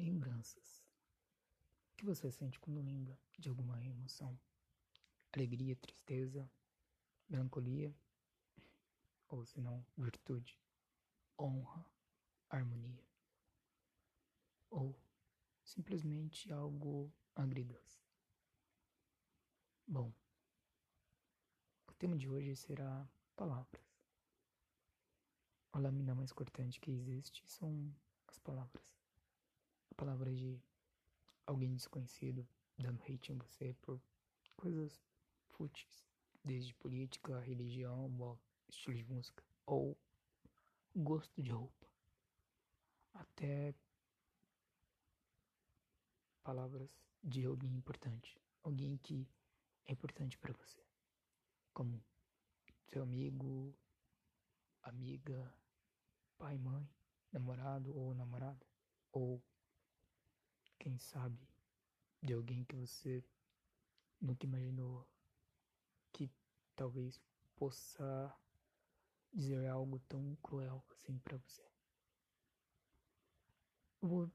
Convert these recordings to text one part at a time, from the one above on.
Lembranças. O que você sente quando lembra de alguma emoção? Alegria, tristeza, melancolia? Ou se não, virtude, honra, harmonia? Ou simplesmente algo agridoce? Bom, o tema de hoje será palavras. A lâmina mais cortante que existe são as palavras. A palavra de alguém desconhecido dando hate em você por coisas fúteis, desde política, religião, estilo de música ou gosto de roupa, até palavras de alguém importante, alguém que é importante para você, como seu amigo, amiga, pai, mãe, namorado ou namorada, ou quem sabe de alguém que você nunca imaginou que talvez possa dizer algo tão cruel assim para você. Vou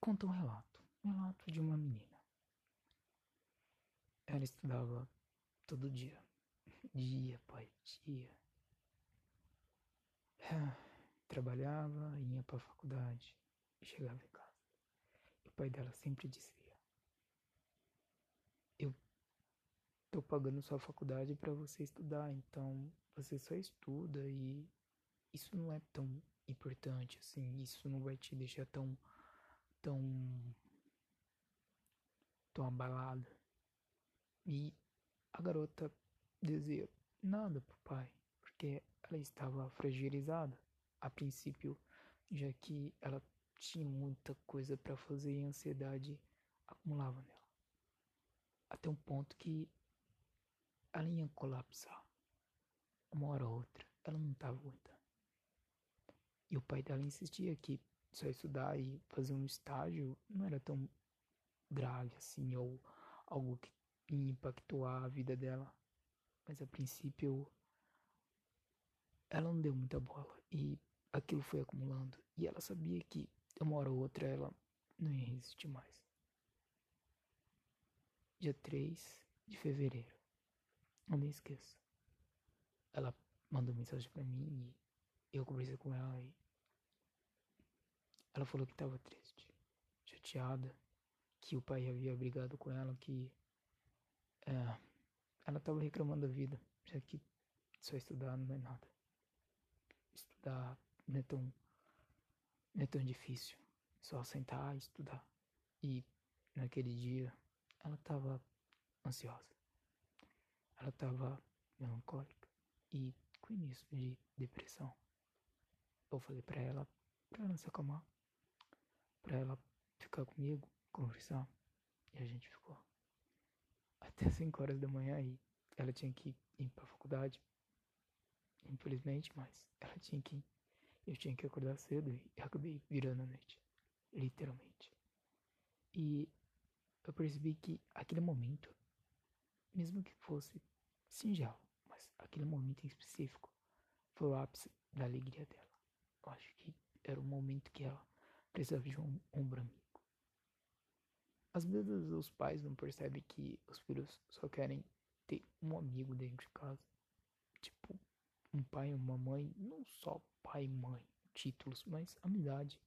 contar um relato, um relato de uma menina. Ela estudava todo dia, dia após dia. Trabalhava, ia para a faculdade chegava em casa. O pai dela sempre dizia: Eu tô pagando sua faculdade para você estudar, então você só estuda e isso não é tão importante assim, isso não vai te deixar tão tão tão abalada. E a garota dizia nada pro pai, porque ela estava fragilizada a princípio, já que ela tinha muita coisa para fazer e a ansiedade acumulava nela. Até um ponto que ela ia colapsar. Uma hora ou outra, ela não estava aguentando. E o pai dela insistia que só estudar e fazer um estágio não era tão grave assim, ou algo que ia impactar a vida dela. Mas a princípio ela não deu muita bola e aquilo foi acumulando. E ela sabia que uma hora ou outra ela não ia resistir mais. Dia 3 de fevereiro. Não me esqueço. Ela mandou mensagem para mim e eu conversei com ela e ela falou que estava triste, chateada, que o pai havia brigado com ela, que é, ela estava reclamando da vida, já que só estudar não é nada. Estudar não é tão, não é tão difícil. Só sentar e estudar. E naquele dia ela estava ansiosa. Ela estava melancólica e com início de depressão. Eu falei para ela, para ela se acalmar, para ela ficar comigo, conversar. E a gente ficou até 5 horas da manhã e ela tinha que ir para a faculdade. Infelizmente, mas ela tinha que. Eu tinha que acordar cedo e acabei virando a noite. Literalmente. E eu percebi que aquele momento, mesmo que fosse singelo, mas aquele momento em específico, foi o ápice da alegria dela. Eu acho que era o momento que ela precisava de um ombro amigo. Às vezes os pais não percebem que os filhos só querem ter um amigo dentro de casa. Um pai e uma mãe, não só pai e mãe, títulos, mas amizade.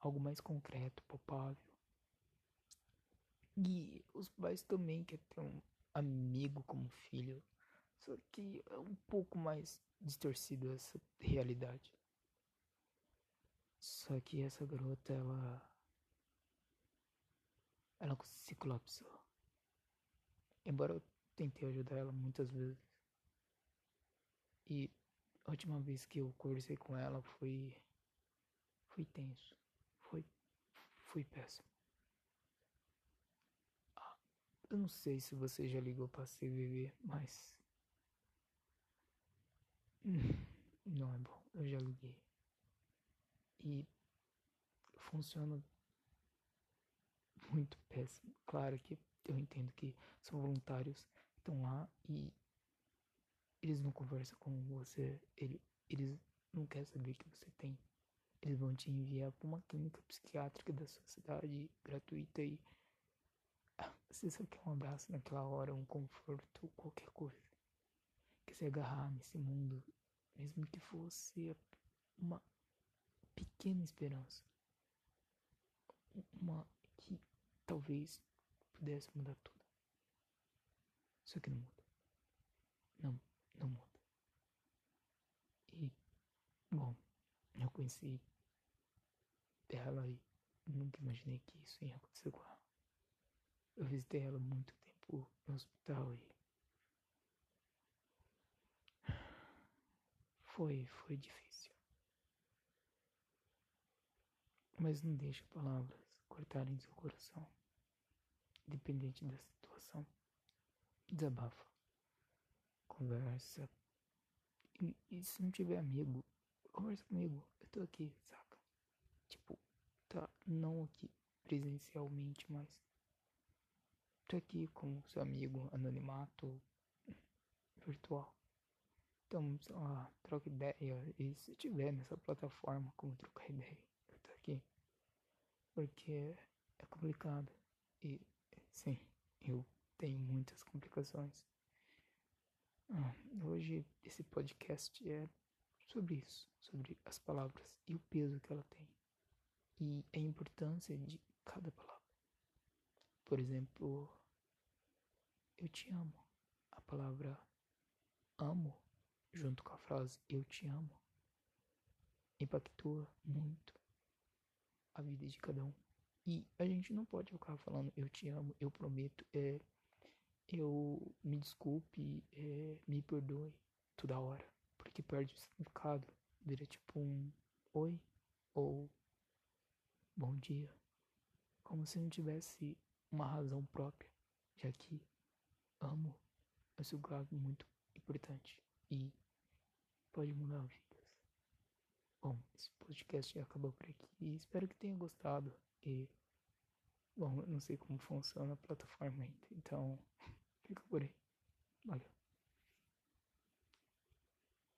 Algo mais concreto, palpável. E os pais também querem ter um amigo como filho. Só que é um pouco mais distorcido essa realidade. Só que essa garota, ela. Ela se colapsou. Embora eu tentei ajudar ela muitas vezes. E a última vez que eu conversei com ela foi. Foi tenso. Foi. Foi péssimo. Ah, eu não sei se você já ligou pra CVV, mas. Não é bom. Eu já liguei. E funciona muito péssimo. Claro que eu entendo que são voluntários estão lá e eles não conversam com você, ele, eles não querem saber que você tem eles vão te enviar para uma clínica psiquiátrica da sua cidade gratuita e você só quer um abraço naquela hora, um conforto, qualquer coisa. Quer se agarrar nesse mundo, mesmo que fosse uma pequena esperança. Uma que talvez pudesse mudar tudo. Só que não muda. Não, não muda. E, bom, eu conheci ela e nunca imaginei que isso ia acontecer com ela. Eu visitei ela muito tempo no hospital e. Foi, foi difícil. Mas não deixe palavras cortarem seu coração. Independente da situação. Desabafa. Conversa. E, e se não tiver amigo, conversa comigo. Eu tô aqui, saca? Tipo, tá não aqui presencialmente, mas tô aqui com seu amigo anonimato virtual. Então, sei lá, troca ideia. E se tiver nessa plataforma como trocar ideia, eu tô aqui. Porque é complicado. E sim, eu tenho muitas complicações. Ah, hoje esse podcast é sobre isso, sobre as palavras e o peso que ela tem e a importância de cada palavra. Por exemplo, eu te amo. A palavra amo, junto com a frase eu te amo, impactua muito a vida de cada um. E a gente não pode ficar falando eu te amo, eu prometo, é, eu me desculpe, é, me perdoe toda hora, porque perde o significado. Vira tipo um oi ou bom dia, como se não tivesse uma razão própria, já que amo é um significado muito importante e pode mudar vidas. Bom, esse podcast acabou por aqui e espero que tenha gostado e bom, eu não sei como funciona a plataforma ainda, então fica por aí. Valeu.